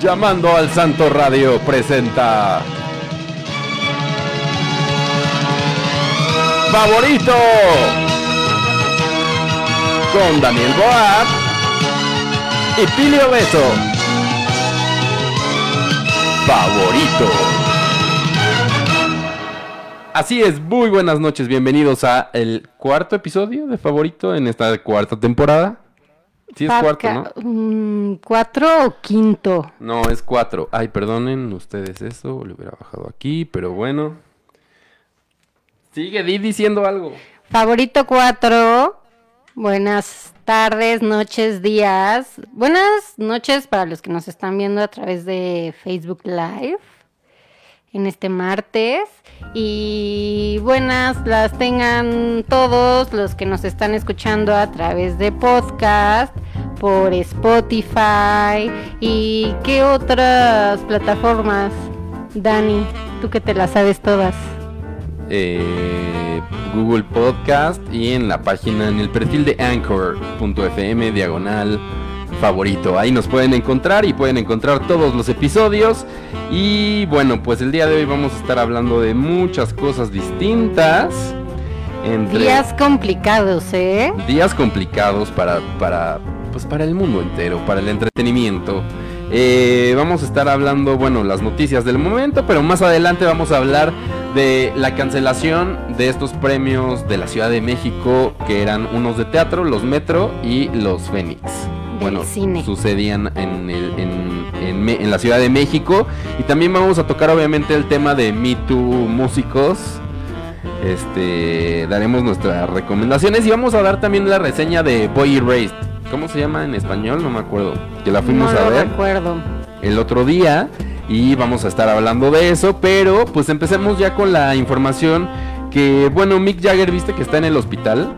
Llamando al Santo Radio presenta. Favorito. Con Daniel Boab y Pilio Beso. Favorito. Así es, muy buenas noches, bienvenidos a el cuarto episodio de Favorito en esta cuarta temporada. Sí es cuarto, ¿no? Mm, ¿Cuatro o quinto? No, es cuatro. Ay, perdonen ustedes eso, le hubiera bajado aquí, pero bueno. Sigue Di diciendo algo. Favorito cuatro. Buenas tardes, noches, días. Buenas noches para los que nos están viendo a través de Facebook Live en este martes. Y buenas las tengan todos los que nos están escuchando a través de podcast, por Spotify y qué otras plataformas, Dani, tú que te las sabes todas. Eh, Google Podcast y en la página, en el perfil de anchor.fm diagonal favorito. Ahí nos pueden encontrar y pueden encontrar todos los episodios. Y bueno, pues el día de hoy vamos a estar hablando de muchas cosas distintas. días complicados, ¿eh? Días complicados para, para, pues para el mundo entero, para el entretenimiento. Eh, vamos a estar hablando, bueno, las noticias del momento, pero más adelante vamos a hablar de la cancelación de estos premios de la Ciudad de México, que eran unos de teatro, los Metro y los Fénix. Bueno, sucedían en, el, en, en, la Ciudad de México. Y también vamos a tocar obviamente el tema de Me Too Músicos. Este, daremos nuestras recomendaciones y vamos a dar también la reseña de Boy Erased. ¿Cómo se llama en español? No me acuerdo. Que la fuimos a ver. recuerdo. El otro día y vamos a estar hablando de eso, pero pues empecemos ya con la información que, bueno, Mick Jagger, viste que está en el hospital.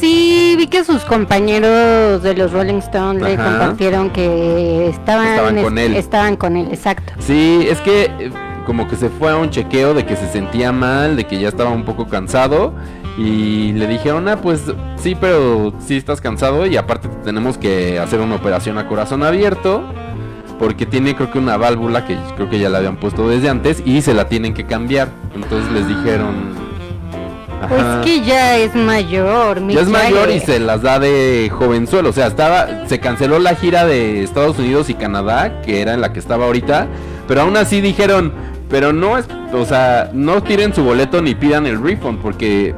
Sí, vi que sus compañeros de los Rolling Stones le compartieron que estaban, con él. Estaban con él, exacto. Sí, es que eh, como que se fue a un chequeo de que se sentía mal, de que ya estaba un poco cansado y le dijeron, ah, pues sí, pero sí estás cansado y aparte tenemos que hacer una operación a corazón abierto porque tiene creo que una válvula que creo que ya la habían puesto desde antes y se la tienen que cambiar. Entonces les dijeron... Pues que ya es mayor. Ya es mayor y se las da de jovenzuelo. O sea, estaba, se canceló la gira de Estados Unidos y Canadá, que era en la que estaba ahorita. Pero aún así dijeron, pero no es, o sea, no tiren su boleto ni pidan el refund porque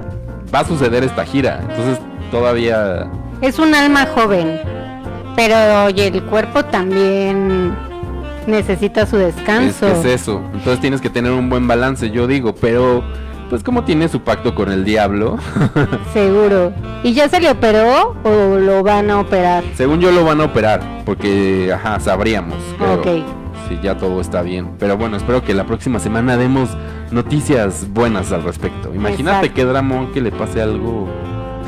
va a suceder esta gira. Entonces todavía... Es un alma joven. Pero oye, el cuerpo también necesita su descanso. Es, eso. Entonces tienes que tener un buen balance, yo digo, pero pues como tiene su pacto con el diablo. Seguro. ¿Y ya se le operó o lo van a operar? Según yo lo van a operar, porque ajá, sabríamos. ok. Si ya todo está bien. Pero bueno, espero que la próxima semana demos noticias buenas al respecto. Imagínate que Dramón que le pase algo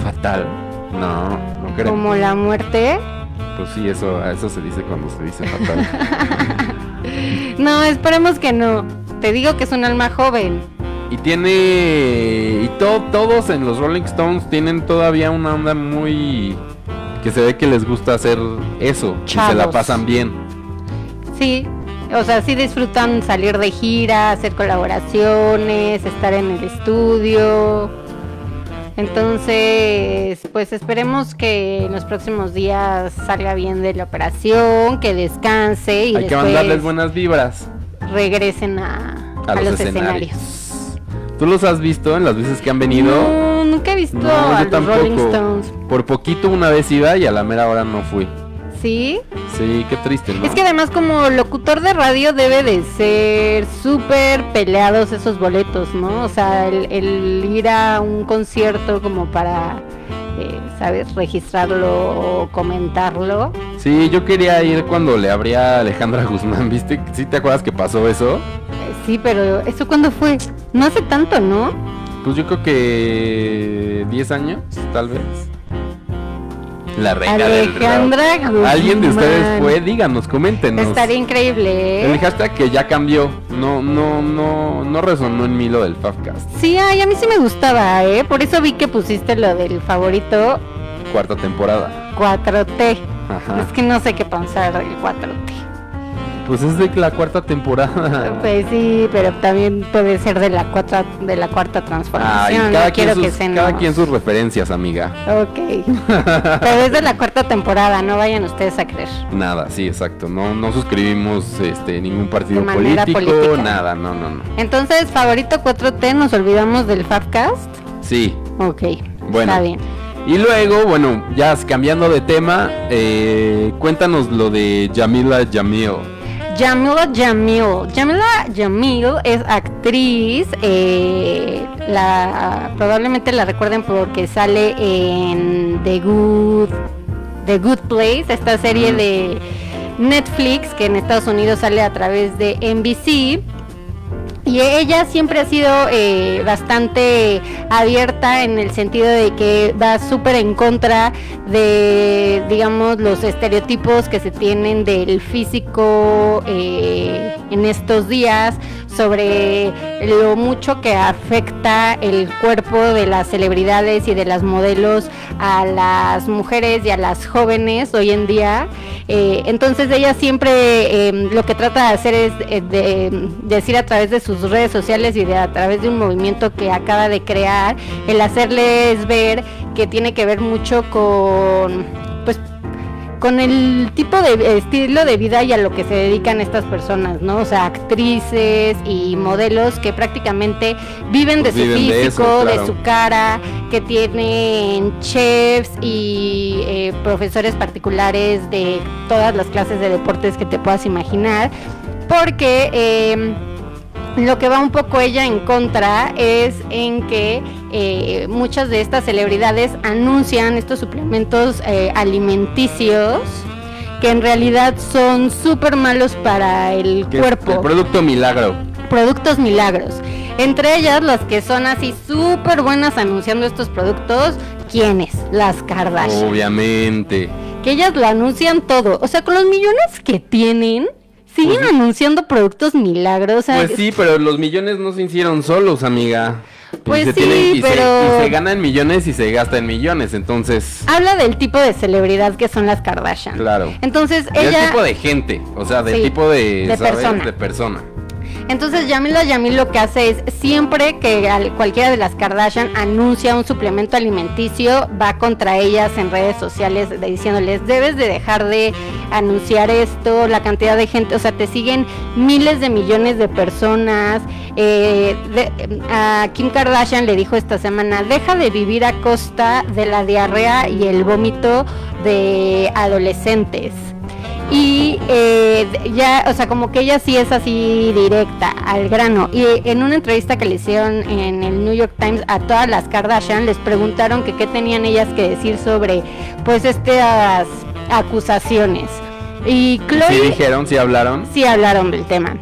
fatal. No, no creo. Como la muerte. Pues sí, eso, eso se dice cuando se dice fatal. no, esperemos que no. Te digo que es un alma joven. Y tiene. Y todos en los Rolling Stones tienen todavía una onda muy. que se ve que les gusta hacer eso. Y se la pasan bien. Sí, o sea, sí disfrutan salir de gira, hacer colaboraciones, estar en el estudio. Entonces, pues esperemos que en los próximos días salga bien de la operación, que descanse y Hay que mandarles buenas vibras. Regresen a, los, escenarios. ¿Tú los has visto en las veces que han venido? No, nunca he visto a los Rolling Stones. Por poquito una vez iba y a la mera hora no fui. ¿Sí? Sí, qué triste, ¿no? Es que además como locutor de radio debe de ser súper peleados esos boletos, ¿no? O sea, el, ir a un concierto como para, eh, ¿sabes? Registrarlo o comentarlo. Sí, yo quería ir cuando le abría a Alejandra Guzmán, ¿viste? ¿Sí te acuerdas que pasó eso? Sí, pero ¿eso cuándo fue? No hace tanto, ¿no? Pues yo creo que 10 años, tal vez. La reina Alejandra del ¿Alguien de ustedes fue? Díganos, coméntenos. Estaría increíble, ¿eh? El hashtag que ya cambió. No, no, no, no resonó en mí lo del Favcast. Sí, ay, a mí sí me gustaba, ¿eh? Por eso vi que pusiste lo del favorito. Cuarta temporada. 4T. Ajá. Es que no sé qué pensar del 4T. Pues es de la cuarta temporada. Pues sí, pero también puede ser de la cuarta, de la cuarta transformación. Ay, cada, no quien sus, que se cada quien sus referencias, amiga. Ok. pero es de la cuarta temporada, no vayan ustedes a creer. Nada, sí, exacto. No, no suscribimos este ningún partido político, política. nada, no, no, no. Entonces, favorito 4T, nos olvidamos del Fabcast. Sí. Ok. Bueno. Está bien. Y luego, bueno, ya cambiando de tema, eh, cuéntanos lo de Jamila Jamil. Jamila Jamil. Jamila Jamil es actriz. eh, la, probablemente la recuerden porque sale en The Good, The Good Place, esta serie de Netflix que en Estados Unidos sale a través de NBC. Y ella siempre ha sido eh, bastante abierta en el sentido de que va súper en contra de, digamos, los estereotipos que se tienen del físico eh, en estos días, sobre lo mucho que afecta el cuerpo de las celebridades y de las modelos a las mujeres y a las jóvenes hoy en día. Eh, entonces ella siempre eh, lo que trata de hacer es eh, de, decir a través de sus redes sociales y de a través de un movimiento que acaba de crear, el hacerles ver que tiene que ver mucho con pues con el tipo de estilo de vida y a lo que se dedican estas personas, ¿no? O sea, actrices y modelos que prácticamente viven de su de físico, de su cara, que tienen chefs y eh, profesores particulares de todas las clases de deportes que te puedas imaginar, porque eh, lo que va un poco ella en contra es en que eh, muchas de estas celebridades anuncian estos suplementos eh, alimenticios que en realidad son súper malos para el cuerpo El producto milagro. productos milagros. Entre ellas, las que son así súper buenas anunciando estos productos, ¿quiénes? Las Kardashian. Obviamente. Que ellas lo anuncian todo. O sea, con los millones que tienen, siguen Pues- anunciando productos milagros. O sea, Pues sí, pero los millones no se hicieron solos, amiga. Pues se sí, y se- pero- y se ganan millones y se gastan millones, entonces... Habla del tipo de celebridad que son las Kardashian. Claro. Entonces Del ella... tipo de gente, o sea, del Sí, tipo de... de ¿sabes? persona. De persona. Entonces Yamila Yamil lo que hace es siempre que al- cualquiera de las Kardashian anuncia un suplemento alimenticio, va contra ellas en redes sociales diciéndoles debes de dejar de anunciar esto, la cantidad de gente, o sea, te siguen miles de millones de personas. eh, a Kim Kardashian le dijo esta semana, deja de vivir a costa de la diarrea y el vómito de adolescentes. Y eh, ya, o sea, como que ella sí es así directa, al grano. Y en una entrevista que le hicieron en el New York Times a todas las Kardashian, les preguntaron que qué tenían ellas que decir sobre, pues, estas acusaciones. Y Chloe Sí dijeron, sí hablaron. sí hablaron del tema.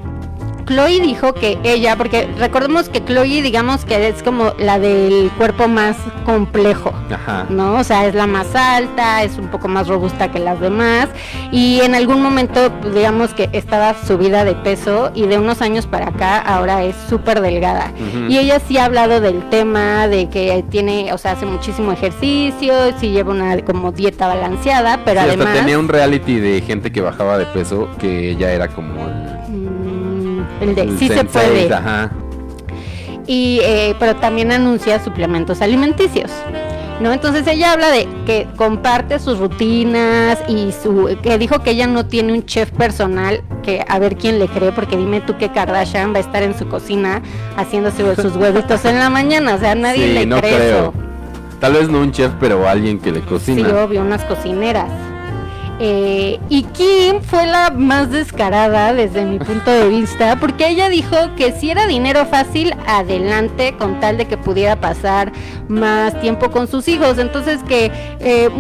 Chloe dijo que ella, porque recordemos que Chloe digamos que es como la del cuerpo más complejo, Ajá. ¿no? O sea, es la más alta, es un poco más robusta que las demás y en algún momento digamos que estaba subida de peso y de unos años para acá ahora es súper delgada. Y ella sí ha hablado del tema de que tiene, o sea, hace muchísimo ejercicio, sí lleva una como dieta balanceada, pero Sí, hasta además... tenía un reality de gente que bajaba de peso, que ella era como el... De el sí se puede. Ajá. y eh, pero también anuncia suplementos alimenticios. ¿No? Entonces ella habla de que comparte sus rutinas y su que dijo que ella no tiene un chef personal, que a ver quién le cree, porque dime tú que Kardashian va a estar en su cocina haciéndose sus huevitos en la mañana, o sea, nadie Sí, le no cree creo. eso. Tal vez no un chef, pero alguien que le Sí, cocina. obvio, unas cocineras. Eh, y Kim fue la más descarada desde mi punto de vista, porque ella dijo que si era dinero fácil, adelante, con tal de que pudiera pasar más tiempo con sus hijos. Entonces que eh,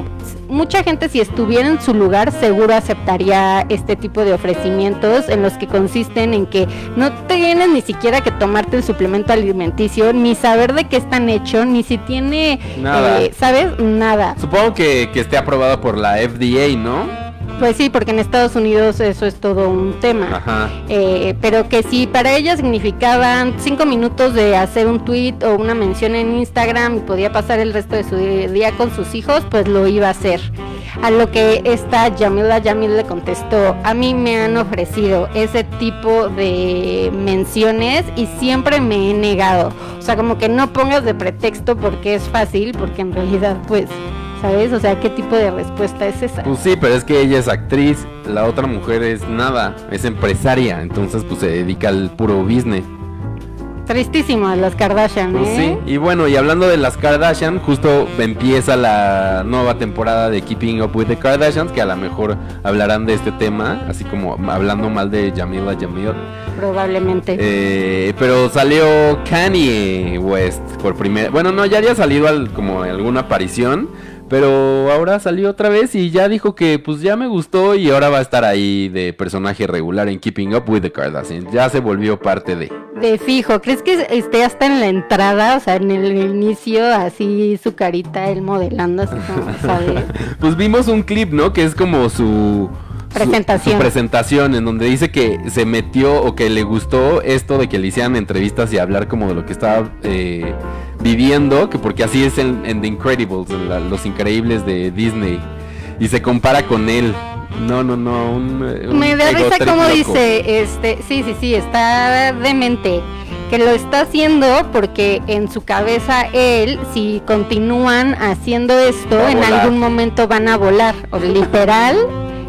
mucha gente si estuviera en su lugar seguro aceptaría este tipo de ofrecimientos en los que consisten en que no tienes ni siquiera que tomarte el suplemento alimenticio, ni saber de qué están hechos, ni si tiene, Nada. eh, ¿sabes? Nada. Supongo que, que esté aprobado por la FDA, ¿no? Pues sí, porque en Estados Unidos eso es todo un tema. Ajá. Eh, pero que si para ella significaban cinco minutos de hacer un tweet o una mención en Instagram y podía pasar el resto de su día con sus hijos, pues lo iba a hacer. A lo que esta Yamila Yamil le contestó, a mí me han ofrecido ese tipo de menciones y siempre me he negado. O sea, como que no pongas de pretexto porque es fácil, porque en realidad pues ¿Sabes? O sea, ¿qué tipo de respuesta es esa? Pues sí, pero es que ella es actriz, la otra mujer es nada, es empresaria, entonces pues se dedica al puro business. Tristísimo las Kardashian, pues ¿eh? sí, y bueno, y hablando de las Kardashian, justo empieza la nueva temporada de Keeping Up with the Kardashians, que a lo mejor hablarán de este tema, así como hablando mal de Jamila Jamil. Probablemente. Eh, pero salió Kanye West por primera, bueno, no, ya había salido al, como alguna aparición pero ahora salió otra vez y ya dijo que pues ya me gustó y ahora va a estar ahí de personaje regular en Keeping Up with the Kardashians. Ya se volvió parte de. De fijo, ¿crees que esté hasta en la entrada, o sea, en el inicio, así su carita, él modelando, así como, ¿sabes? pues vimos un clip, ¿no? Que es como su presentación. presentación en donde dice que se metió o que le gustó esto de que le hicieran entrevistas y hablar como de lo que estaba eh, viviendo, que porque así es en, The Incredibles, Los Increíbles de Disney, y se compara con él. No, no, no. Me da risa como dice, este, sí, sí, sí, está demente que lo está haciendo porque en su cabeza él, si continúan haciendo esto, en algún momento van a volar, o literal,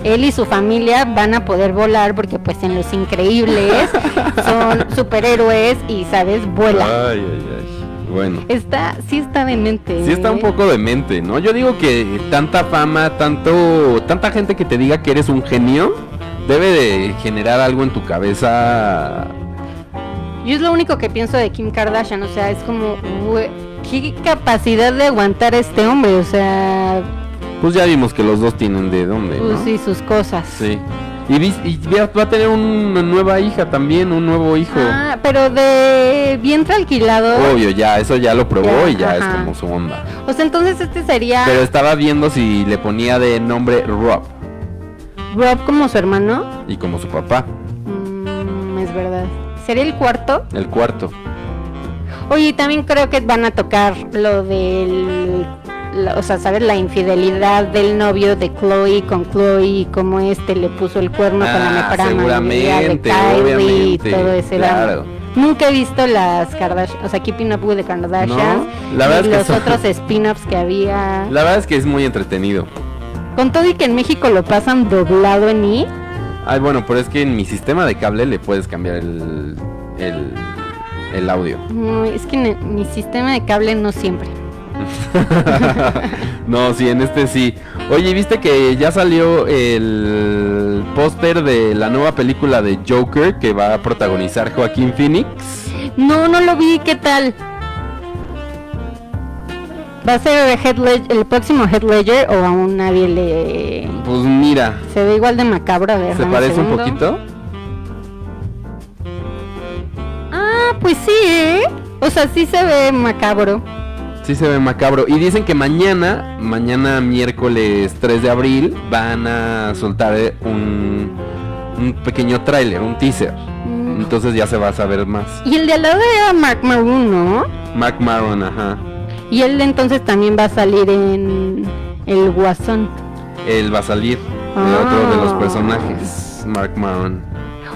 él y su familia van a poder volar porque pues en Los Increíbles son superhéroes y, ¿sabes? Vuelan. Ay, ay, ay. Bueno. Está, sí está demente. Sí está un poco demente, ¿no? Yo digo que tanta fama, tanto, tanta gente que te diga que eres un genio, debe de generar algo en tu cabeza. Yo es lo único que pienso de Kim Kardashian, o sea, es como, qué capacidad de aguantar este hombre, o sea, pues ya vimos que los dos tienen de dónde. Pues sí, sus cosas. Sí. Y, va a tener una nueva hija también, un nuevo hijo. Ah, pero de vientre alquilado. Obvio, ya, eso ya lo probó y ya es como su onda. O sea, entonces este sería. Pero estaba viendo si le ponía de nombre Rob. Rob como su hermano. Y como su papá. Mm, es verdad. ¿Sería el cuarto? El cuarto. Oye, también creo que van a tocar lo del o sea, ¿sabes? La infidelidad del novio de Chloe con Chloe y cómo este le puso el cuerno con la ah, mejor de Kylie y todo ese claro. Nunca he visto las Kardashian, o sea, Keeping Up with the Kardashians, la verdad es que los otros spin-offs que había. La verdad es que es muy entretenido. Con todo y que en México lo pasan doblado en I. Ay, bueno, pero es que en mi sistema de cable le puedes cambiar el, el, el audio. No, es que en mi sistema de cable no siempre. no, sí, en este sí. Oye, ¿viste que ya salió el póster de la nueva película de Joker que va a protagonizar Joaquín Phoenix? No, no lo vi, ¿qué tal? ¿Va a ser el, próximo Head Ledger o aún nadie le... Pues mira. Se ve igual de macabro, a ver. ¿Se parece un, poquito? Ah, pues sí, ¿eh? O sea, sí se ve macabro. Sí se ve macabro. Y dicen que mañana, mañana miércoles 3 de abril, van a soltar eh, un, un pequeño tráiler, un teaser. Mm. Entonces ya se va a saber más. Y el de al lado era Mark Maroon, ¿no? Mark Maroon, ajá. Y él entonces también va a salir en El Guasón. Él va a salir de otro de los ah. personajes, Mark Maroon.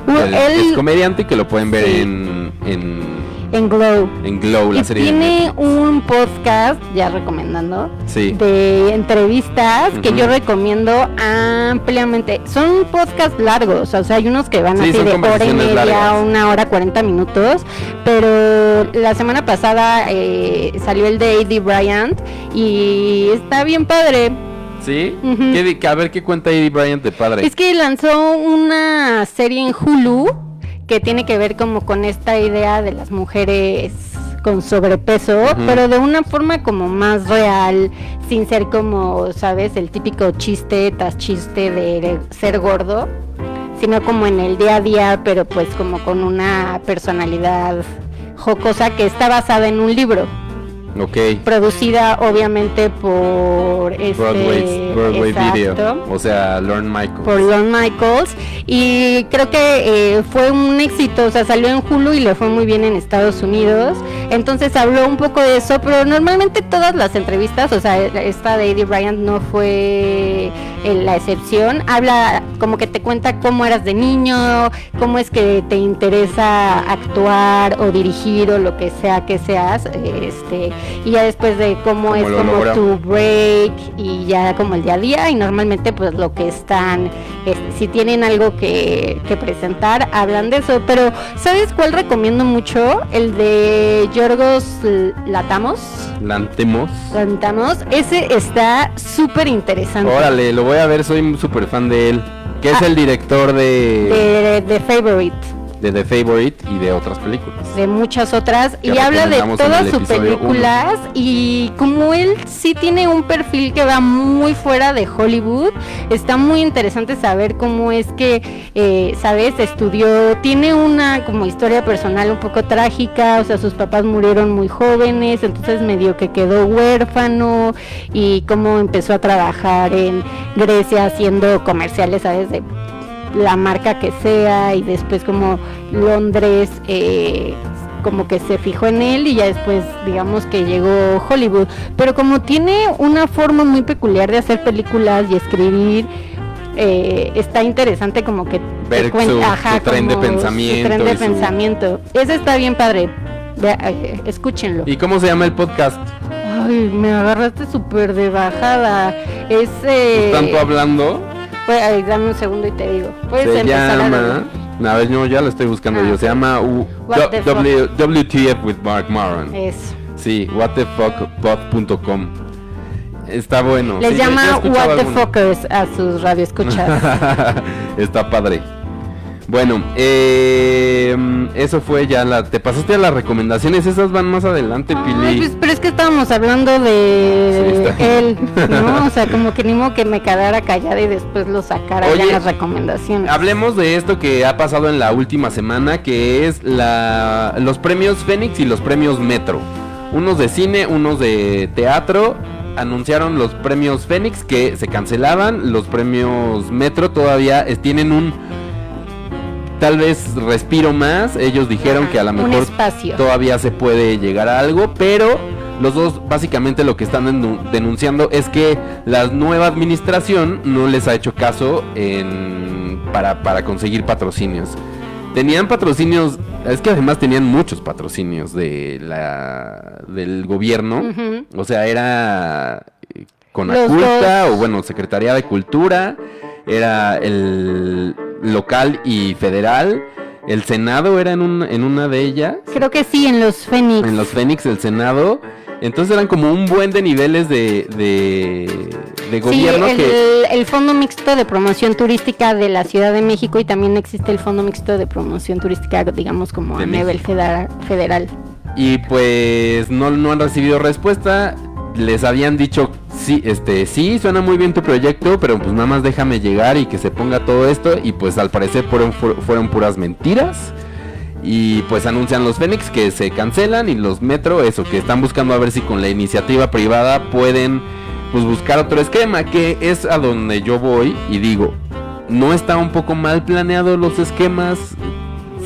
Es comediante que lo pueden ver en, en en Glow. En Glow, la serie. Tiene un podcast, ya recomendando, de entrevistas que yo recomiendo ampliamente. Son podcasts largos, o sea, hay unos que van así de hora y media, una hora, 40 minutos. Pero la semana pasada eh, salió el de Eddie Bryant y está bien padre. ¿Sí? a ver qué cuenta Eddie Bryant de padre. Es que lanzó una serie en Hulu que tiene que ver como con esta idea de las mujeres con sobrepeso, pero de una forma como más real, sin ser como, ¿sabes? El típico chiste tras chiste de ser gordo, sino como en el día a día, pero pues como con una personalidad jocosa que está basada en un libro. Ok. Producida obviamente por este Broadway, exacto, Video. O sea, Lorne Michaels. por Lorne Michaels y creo que eh, fue un éxito, o sea, salió en Hulu y le fue muy bien en Estados Unidos. Entonces habló un poco de eso, pero normalmente todas las entrevistas, o sea, esta de Eddie Bryant no fue eh, la excepción. Habla como que te cuenta cómo eras de niño, cómo es que te interesa actuar o dirigir o lo que sea que seas, este, y ya después de cómo es como logra. tu break y ya como el día a día y normalmente pues lo que están, si tienen algo que, que presentar, hablan de eso. Pero ¿sabes cuál recomiendo mucho? El de Yorgos Latamos. Lantemos. Lantamos. Ese está súper interesante. Órale, lo voy a ver, soy súper fan de él. Que es Ah. el director de, De, de Favorite. De The Favorite y de otras películas. de muchas otras. Y habla de todas sus películas. Y como él sí tiene un perfil que va muy fuera de Hollywood, está muy interesante saber cómo es que, eh, sabes, estudió, tiene una como historia personal un poco trágica, o sea, sus papás murieron muy jóvenes, entonces medio que quedó huérfano y cómo empezó a trabajar en Grecia haciendo comerciales, sabes, de la marca que sea y después como Londres eh, como que se fijó en él y ya después digamos que llegó Hollywood. Pero como tiene una forma muy peculiar de hacer películas y escribir eh, está interesante como que Ver su- su tren de su pensamiento tren de su- pensamiento. Ese está bien padre. Eh, escúchenlo. ¿Y cómo se llama el podcast? ay me agarraste súper de bajada. Es eh, Tanto hablando. Pues, dame un segundo y te digo puedes Se empezar a llama. A ver, no, ya lo estoy buscando Ah, yo. Se ok. llama U-? W- WTF with Mark Maron. Eso. Sí, whatthefuckpod.com. Está bueno. Les Sí, llama What the. Fuckers a sus radioescuchas. Está padre. Bueno, eh, eso fue ya la. Te pasaste a las recomendaciones, esas van más adelante, Ay, Pili. pues, pero es que estábamos hablando de Sí, él, ¿no? O sea, como que ni modo que me quedara callada y después lo sacara ya Oye, las recomendaciones. Hablemos de esto que ha pasado en la última semana, que es la, los premios Fénix y los premios Metro. Unos de cine, unos de teatro. Anunciaron los premios Fénix que se cancelaban. Los premios Metro todavía tienen un tal vez respiro más. Ellos dijeron Ajá, que a lo mejor todavía se puede llegar a algo, pero los dos básicamente lo que están denu- denunciando es que la nueva administración no les ha hecho caso en, para, para conseguir patrocinios. Tenían patrocinios, es que además tenían muchos patrocinios de la, del gobierno. O sea, era eh, con Los Aculta dos. o bueno, Secretaría de Cultura, era el local y federal. El Senado era en, un- en una de ellas. Creo que sí, en los Fénix. En los Fénix, el Senado. Entonces eran como un buen de niveles de, de, de Sí, gobierno el, que... el Fondo Mixto de Promoción Turística de la Ciudad de México y también existe el Fondo Mixto de Promoción Turística, digamos, como De a nivel federal. Y pues no, no han recibido respuesta. Les habían dicho, sí, este, sí, suena muy bien tu proyecto, pero pues nada más déjame llegar y que se ponga todo esto. Y pues al parecer fueron, fu- fueron puras mentiras. Y pues anuncian los Fénix que se cancelan y los Metro, eso, que están buscando a ver si con la iniciativa privada pueden pues buscar otro esquema, que es a donde yo voy y digo, ¿no está un poco mal planeado los esquemas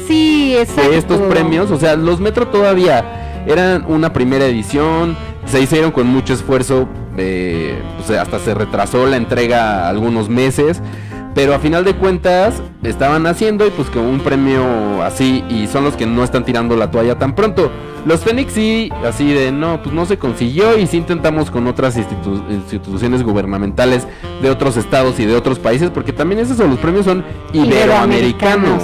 Sí, exacto. de estos premios. O sea, los Metro todavía eran una primera edición. Se hicieron con mucho esfuerzo. eh, pues, hasta se retrasó la entrega algunos meses. Pero a final de cuentas estaban haciendo y pues que un premio así y son los que no están tirando la toalla tan pronto. Los Fénix sí, así de no, pues no se consiguió y sí intentamos con otras institu- instituciones gubernamentales de otros estados y de otros países porque también es eso, los premios son iberoamericanos.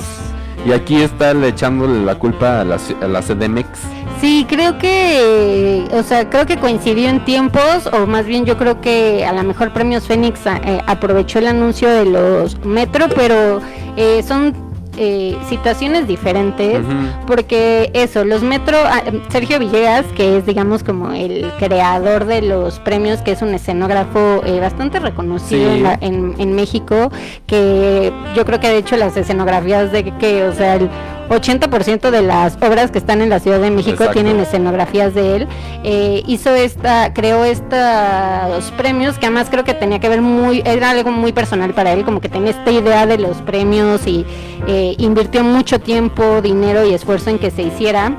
Y aquí está le echándole la culpa a la, a CDMX. Sí, creo que, o sea, creo que coincidió en tiempos, o más bien yo creo que a lo mejor Premios Fénix eh, aprovechó el anuncio de los Metro, pero eh, son eh, situaciones diferentes. Porque eso, los Metro, ah, Sergio Villegas, que es digamos como el creador de los premios, que es un escenógrafo eh, bastante reconocido Sí. en, la- en- en México, que yo creo que de hecho las escenografías de que, o sea, el 80% de las obras que están en la Ciudad de México tienen escenografías de él. Eh, hizo esta, creó estos premios que además creo que tenía que ver muy, era algo muy personal para él, como que tenía esta idea de los premios y eh, invirtió mucho tiempo, dinero y esfuerzo en que se hiciera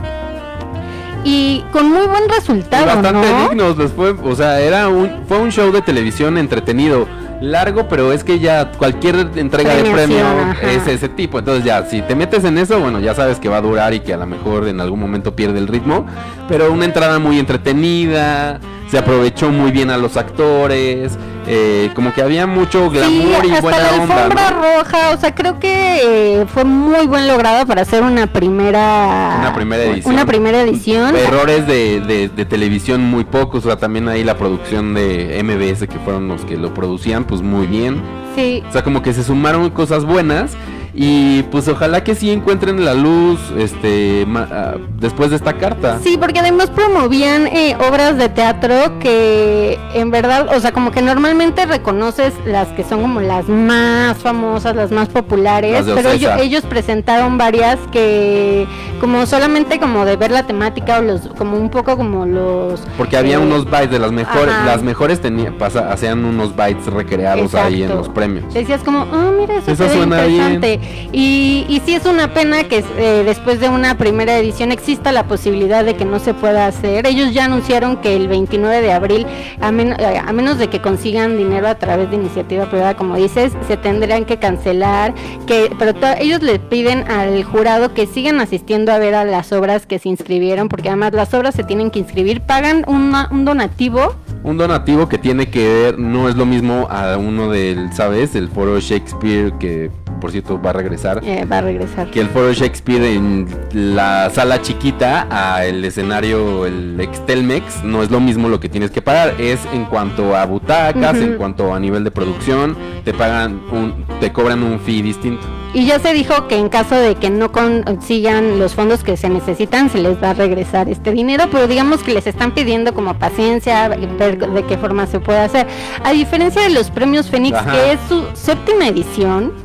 y con muy buen resultado. bastante dignos después, o sea, era un, fue un show de televisión entretenido, largo, pero es que ya cualquier entrega de premio es ese tipo. Entonces ya, si te metes en eso, bueno, ya sabes que va a durar y que a lo mejor en algún momento pierde el ritmo, pero una entrada muy entretenida, se aprovechó muy bien a los actores. Eh, como que había mucho glamour y buena la alfombra roja, o sea, creo que eh, fue muy buen logrado para hacer una primera una primera edición. Una primera edición. Errores de, de, televisión muy pocos, o sea, también ahí la producción de MBS que fueron los que lo producían, pues muy bien. Sí. O sea, como que se sumaron cosas buenas y pues ojalá que sí encuentren la luz este ah, después de esta carta. Sí, porque además promovían eh, obras de teatro que en verdad, o sea, como que normalmente reconoces las que son como las más famosas, las más populares, pero ellos, presentaron varias que como solamente como de ver la temática o los como un poco como los Porque había eh, unos bytes de las mejores, las mejores tenía pasa hacían unos bytes recreados ahí en los premios. Decías como, "Ah, mira, eso, suena interesante." Y, y sí es una pena que eh, después de una primera edición exista la posibilidad de que no se pueda hacer. Ellos ya anunciaron que el 29 de abril, a, eh, a menos de que consigan dinero a través de iniciativa privada, como dices, se tendrán que cancelar. Que, pero ellos le piden al jurado que sigan asistiendo a ver a las obras que se inscribieron, porque además las obras se tienen que inscribir, pagan un donativo un donativo que tiene que ver, no es lo mismo a uno del, ¿sabes? El foro Shakespeare que por cierto va a regresar. Eh, va a regresar. Que el foro Shakespeare en la sala chiquita a el escenario, el Extelmex, no es lo mismo lo que tienes que pagar. Es en cuanto a butacas, en cuanto a nivel de producción, te pagan un, te cobran un fee distinto. Y ya se dijo que en caso de que no consigan los fondos que se necesitan, se les va a regresar este dinero, pero digamos que les están pidiendo como paciencia, ver de qué forma se puede hacer. A diferencia de los premios Fénix, que es su séptima edición,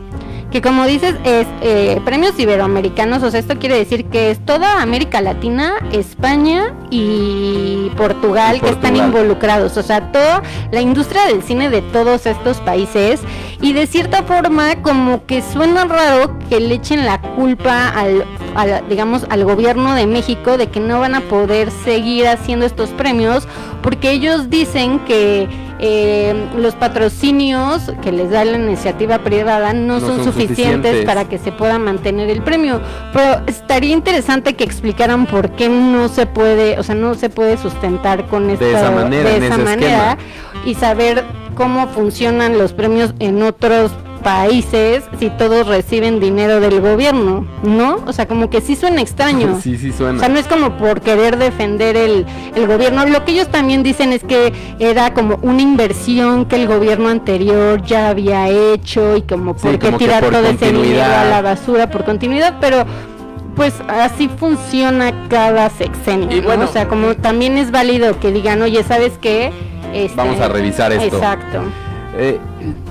que como dices es eh, premios iberoamericanos, o sea, esto quiere decir que es toda América Latina, España y Portugal, que están involucrados, o sea, toda la industria del cine de todos estos países. Y de cierta forma como que suena raro que le echen la culpa al, digamos al gobierno de México de que no van a poder seguir haciendo estos premios porque ellos dicen que eh, los patrocinios que les da la iniciativa privada no, son, suficientes, para que se pueda mantener el premio. Pero estaría interesante que explicaran por qué no se puede, o sea, no se puede sustentar con esta de esa manera, de esa manera y saber cómo funcionan los premios en otros países si todos reciben dinero del gobierno, ¿no? O sea, como que sí suena extraño. sí, sí suena. O sea, no es como por querer defender el, el gobierno. Lo que ellos también dicen es que era como una inversión que el gobierno anterior ya había hecho y como por qué tirar todo ese dinero a la basura por continuidad, pero pues así funciona cada sexenio. Y bueno, O sea, como también es válido que digan, oye, ¿sabes qué? Este, vamos a revisar esto. Exacto. Eh,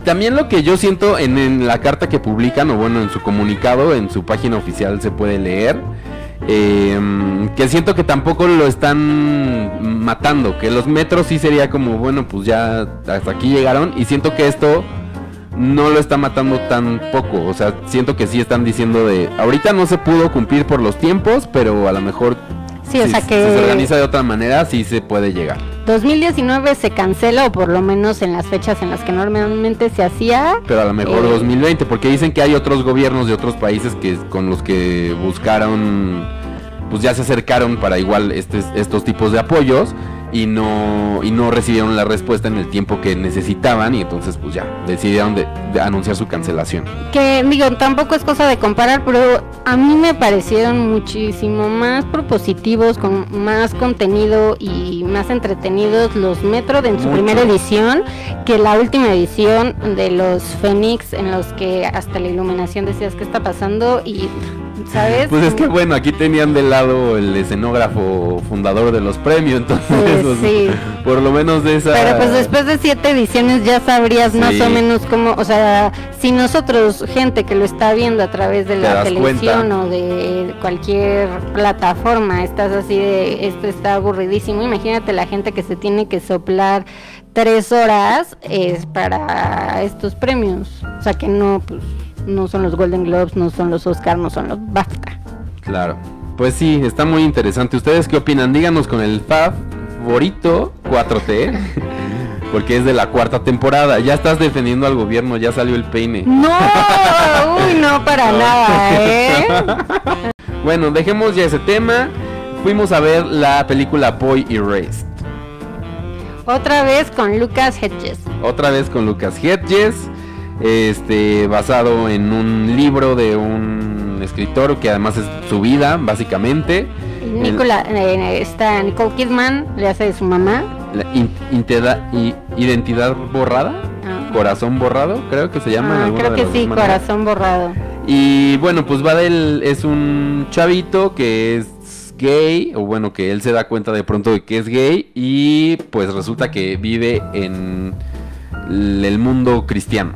también lo que yo siento en, la carta que publican, o bueno, en su comunicado, en su página oficial se puede leer, em, que siento que tampoco lo están matando, que los metros sí sería como, bueno, pues ya hasta aquí llegaron, y siento que esto no lo está matando tan poco, o sea, siento que sí están diciendo de, ahorita no se pudo cumplir por los tiempos, pero a lo mejor Sí, o sea que... Si se organiza de otra manera, sí se puede llegar. 2019 se cancela, o por lo menos en las fechas en las que normalmente se hacía. Pero a lo mejor 2020, eh, porque dicen que hay otros gobiernos de otros países que con los que buscaron, pues ya se acercaron para igual este, estos tipos de apoyos y no, y no recibieron la respuesta en el tiempo que necesitaban y entonces pues ya decidieron de, anunciar su cancelación. Que digo, tampoco es cosa de comparar, pero a mí me parecieron muchísimo más propositivos, con más contenido y más entretenidos los Metro de en su primera edición que la última edición de los Fénix en los que hasta la iluminación decías qué está pasando y ¿sabes? Pues es que bueno, aquí tenían de lado el escenógrafo fundador de los premios, entonces Pues sí. por lo menos de esa... Pero pues después de siete ediciones ya sabrías más o menos cómo, o sea, si nosotros, gente que lo está viendo a través de la televisión cuenta. o de cualquier plataforma, estás así de, esto está aburridísimo, imagínate la gente que se tiene que soplar tres horas es para estos premios, o sea que no, pues, no son los Golden Globes, no son los Oscar, no son los BAFTA. Claro. Pues sí, está muy interesante. ¿Ustedes qué opinan? Díganos con el favorito 4T. Porque es de la cuarta temporada. Ya estás defendiendo al gobierno, ya salió el peine. No, uy, no para nada, ¿eh? Bueno, dejemos ya ese tema. Fuimos a ver la película Boy Erased. Otra vez con Lucas Hedges. Otra vez con Lucas Hedges. Este, basado en un libro de un escritor que además es su vida, básicamente. Nicola, eh, está Nicole Kidman, le hace de su mamá. La in- inteda- i- identidad borrada. Ah. Corazón borrado, creo que se llama. Ah, creo que sí, corazón borrado. Y bueno, pues va del. Es un chavito que es gay, o bueno, que él se da cuenta de pronto de que es gay, y pues resulta que vive en el mundo cristiano.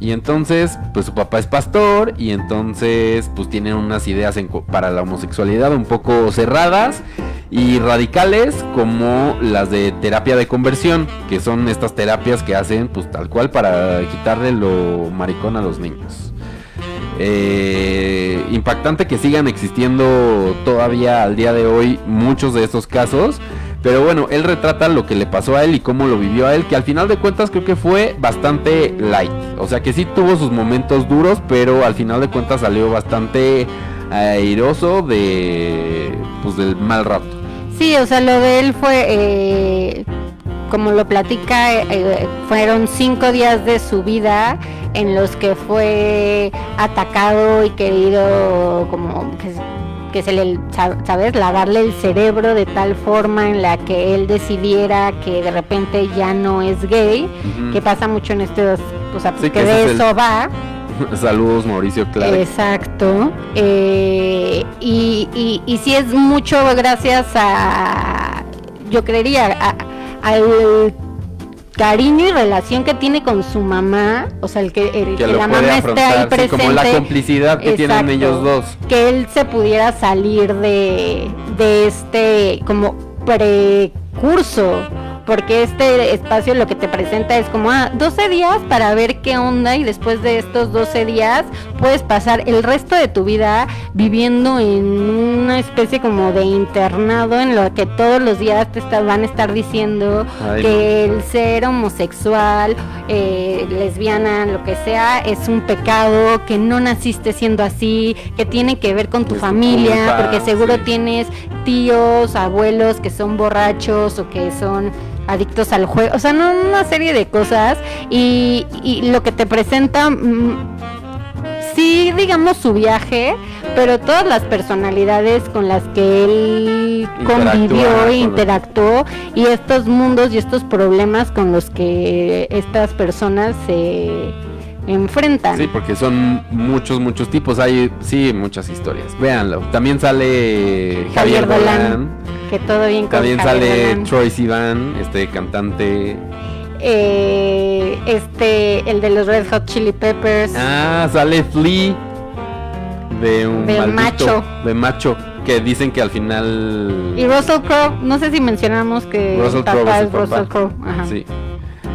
Y entonces, pues su papá es pastor, y entonces, pues tienen unas ideas para la homosexualidad un poco cerradas y radicales, como las de terapia de conversión, que son estas terapias que hacen, pues tal cual, para quitarle lo maricón a los niños. Eh, impactante que sigan existiendo todavía al día de hoy muchos de estos casos. Pero bueno, él retrata lo que le pasó a él y cómo lo vivió a él, que al final de cuentas creo que fue bastante light. O sea que sí tuvo sus momentos duros, pero al final de cuentas salió bastante airoso de pues del mal rato. Sí, o sea, lo de él fue, eh, como lo platica, eh, eh, fueron cinco días de su vida en los que fue atacado y querido como que, que se le, sa- ¿sabes? Lavarle el cerebro de tal forma en la que él decidiera que de repente ya no es gay, Ujú. que pasa mucho en estos, o sea, Sí, que de es el- eso va. Saludos Mauricio Clark. Exacto. Eh, y, y, y sí es mucho gracias a, yo creería, a- al cariño y relación que tiene con su mamá, o sea, el que, el que que lo la mamá esté ahí sí, presente. como la complicidad que tienen Exacto. ellos dos. Que él se pudiera salir de, de este como precurso. Porque este espacio lo que te presenta es como, ah, 12 días para ver qué onda y después de estos 12 días puedes pasar el resto de tu vida viviendo en una especie como de internado en lo que todos los días te está- van a estar diciendo Ay, que el ser homosexual, eh, lesbiana, lo que sea, es un pecado, que no naciste siendo así, que tiene que ver con tu Es familia, culpa, porque seguro sí. tienes tíos, abuelos que son borrachos o que son adictos al juego, o sea, no una serie de cosas y, y lo que te presenta mm, sí, digamos su viaje, pero todas las personalidades con las que él convivió con e interactuó y estos mundos y estos problemas con los que estas personas se enfrentan. Sí, porque son muchos, muchos tipos. Hay, sí, muchas historias. Véanlo. También sale Javier, Javier Dolan, Dolan. Que todo bien con También Javier sale Dolan. Troy Sivan, este cantante. Eh, este, el de los Red Hot Chili Peppers. Ah, sale Flea. De un De maldito, macho. De macho. Que dicen que al final. Y Russell Crowe, no sé si mencionamos que Russell Crowe es. Russell Crowe. Sí.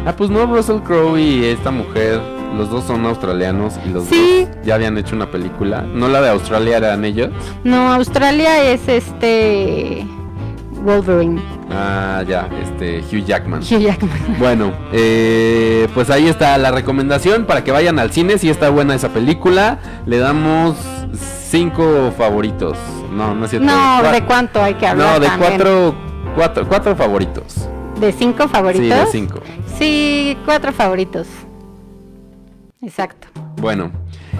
Ah, pues no, Russell Crowe y esta mujer, los dos son australianos y los Sí. dos ya habían hecho una película. No la de Australia eran ellos. No, Australia es este Wolverine, Ah, ya, este Hugh Jackman. Hugh Jackman. Bueno, eh, pues ahí está la recomendación para que vayan al cine si está buena esa película. Le damos cinco favoritos. No, no es cierto. No, ¿de cuánto hay que hablar? No, de también? cuatro, cuatro, cuatro favoritos. ¿De cinco favoritos? Sí, de cinco. Sí, cuatro favoritos. Exacto. Bueno,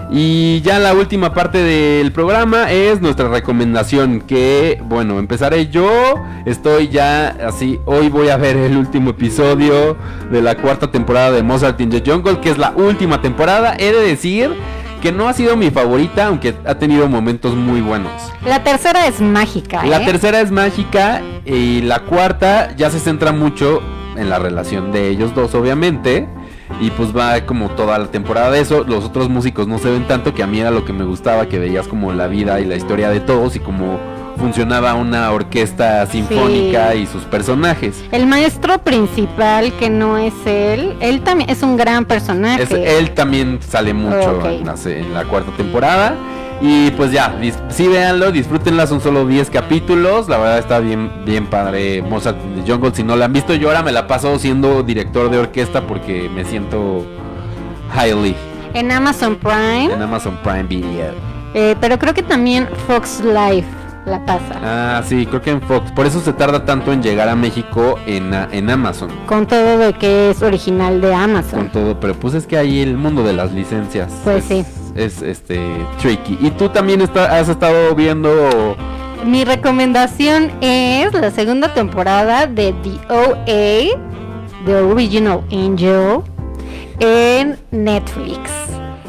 y ya la última parte del programa es nuestra recomendación. Que, bueno, empezaré yo. Estoy ya así. Hoy voy a ver el último episodio de la cuarta temporada de Mozart in the Jungle, que es la última temporada. He de decir que no ha sido mi favorita, aunque ha tenido momentos muy buenos. La tercera es mágica. La ¿eh? tercera es mágica y la cuarta ya se centra mucho en la relación de ellos dos, obviamente. Y pues va como toda la temporada de eso. Los otros músicos no se ven tanto, que a mí era lo que me gustaba, que veías como la vida y la historia de todos y cómo funcionaba una orquesta sinfónica Sí. y sus personajes. El maestro principal, que no es él, él también es un gran personaje. Es- él también sale mucho la, en la cuarta temporada. Y pues ya, sí véanlo, disfrútenla, son solo 10 capítulos. La verdad está bien, bien padre. Mozart the Jungle, si no la han visto, yo ahora me la paso siendo director de orquesta porque me siento highly En Amazon Prime, en Amazon Prime Video. eh, pero creo que también Fox Life la pasa. Ah, sí, creo que en Fox. Por eso se tarda tanto en llegar a México en, a- en Amazon. Con todo lo que es original de Con Amazon. todo, pero pues es que ahí el mundo de las licencias Pues es, sí. Es este tricky. Y tú también está- has estado viendo Mi recomendación es la segunda temporada de The OA, The Original Angel, en Netflix.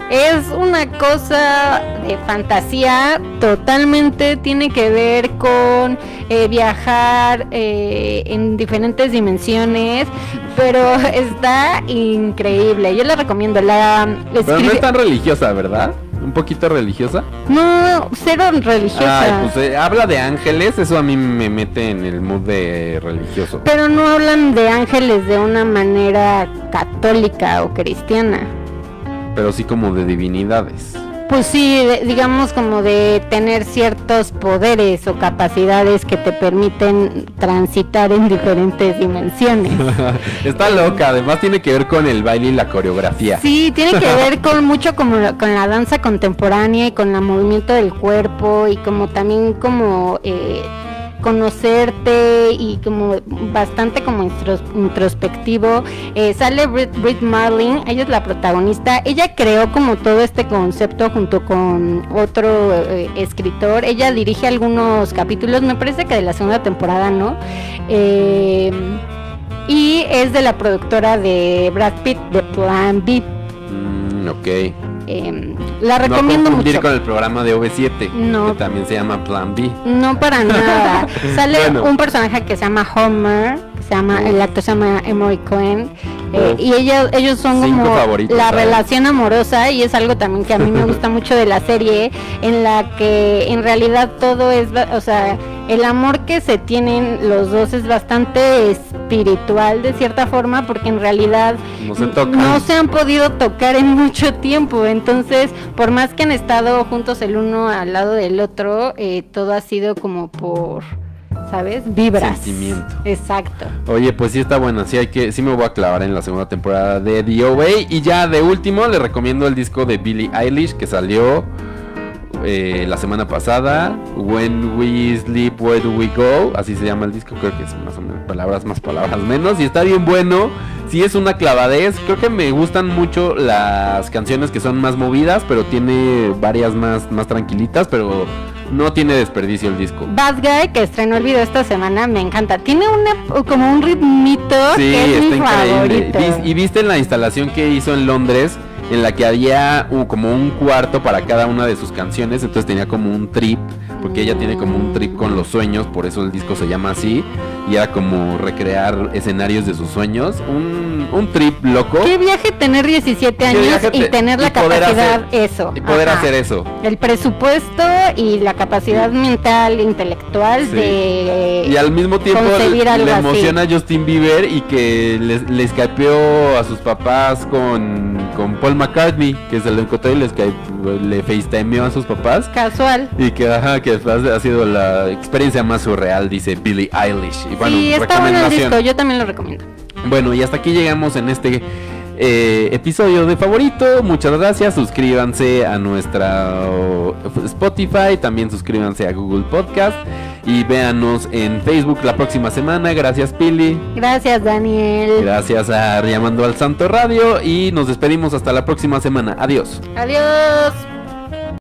Es una cosa de fantasía, totalmente tiene que ver con eh, viajar eh, en diferentes dimensiones, pero está increíble. Yo la recomiendo. La Pero no es tan religiosa, ¿verdad? Un poquito religiosa. no, cero religiosa. Ay, pues eh, habla de ángeles, eso a mí me mete en el mood de religioso. Pero no hablan de ángeles de una manera católica o cristiana. Pero sí como de divinidades. Pues sí, de- digamos como de tener ciertos poderes o capacidades que te permiten transitar en diferentes dimensiones. Está loca, además tiene que ver con el baile y la coreografía. Sí, tiene que ver con mucho como con la danza contemporánea y con el movimiento del cuerpo y como también como eh, conocerte y como bastante como intros- introspectivo. Eh, sale Brit, Brit Marlin, ella es la protagonista. Ella creó como todo este concepto junto con otro eh, escritor. Ella dirige algunos capítulos, me parece que de la segunda temporada, ¿no? Eh, y es de la productora de Brad Pitt de Plan B. Mm, ok. Eh, la recomiendo no mucho. con el programa de OV7, No. que también se llama Plan B. No para nada. Sale Bueno. un personaje que se llama Homer, que se llama, el actor se llama Emory Cohen, eh, y ellos, ellos son Cinco como favoritos, la ¿sabes? relación amorosa y es algo también que a mí me gusta mucho de la serie, en la que en realidad todo es, o sea, el amor que se tienen los dos es bastante espiritual de cierta forma, porque en realidad No se tocan. no se han podido tocar en mucho tiempo. Entonces, por más que han estado juntos el uno al lado del otro, eh, todo ha sido como por, ¿sabes? Vibras. Sentimiento. Exacto. Oye, pues sí está buena, sí hay que, sí me voy a clavar en la segunda temporada de The OA y ya de último le recomiendo el disco de Billie Eilish que salió eh, la semana pasada, When We Sleep Where Do We Go, así se llama el disco, creo que es más o menos palabras más palabras menos y está bien bueno, sí es una clavadez, creo que me gustan mucho las canciones que son más movidas, pero tiene varias más más tranquilitas, pero no tiene desperdicio el disco. Bad Guy, que estrenó el video esta semana, me encanta. Tiene una, como un ritmito Sí, que es está mi increíble. favorito. Y viste la instalación que hizo en Londres, en la que había uh, como un cuarto para cada una de sus canciones, entonces tenía como un trip, porque ella tiene como un trip con los sueños, por eso el disco se llama así, y era como recrear escenarios de sus sueños, un, un trip loco. Qué viaje tener 17 Qué años y te- tener la y capacidad, hacer- eso. Y poder ajá. hacer eso. El presupuesto y la capacidad mental, intelectual Sí. de... Y al mismo tiempo le así. emociona a Justin Bieber y que le, le escapeó a sus papás con, con Paul McCartney, que se lo encontró y le, Skype- le FaceTimeó a sus papás. Casual. Y que, ajá, que ha sido la experiencia más surreal, dice Billie Eilish. Y bueno, sí, está bueno el recomendación. disco, yo también lo recomiendo. Bueno, y hasta aquí llegamos en este eh, episodio de favorito. Muchas gracias. Suscríbanse a nuestra oh, Spotify. También suscríbanse a Google Podcast. Y véanos en Facebook la próxima semana. Gracias, Pili. Gracias, Daniel. Gracias a Llamando al Santo Radio. Y nos despedimos hasta la próxima semana. Adiós. Adiós.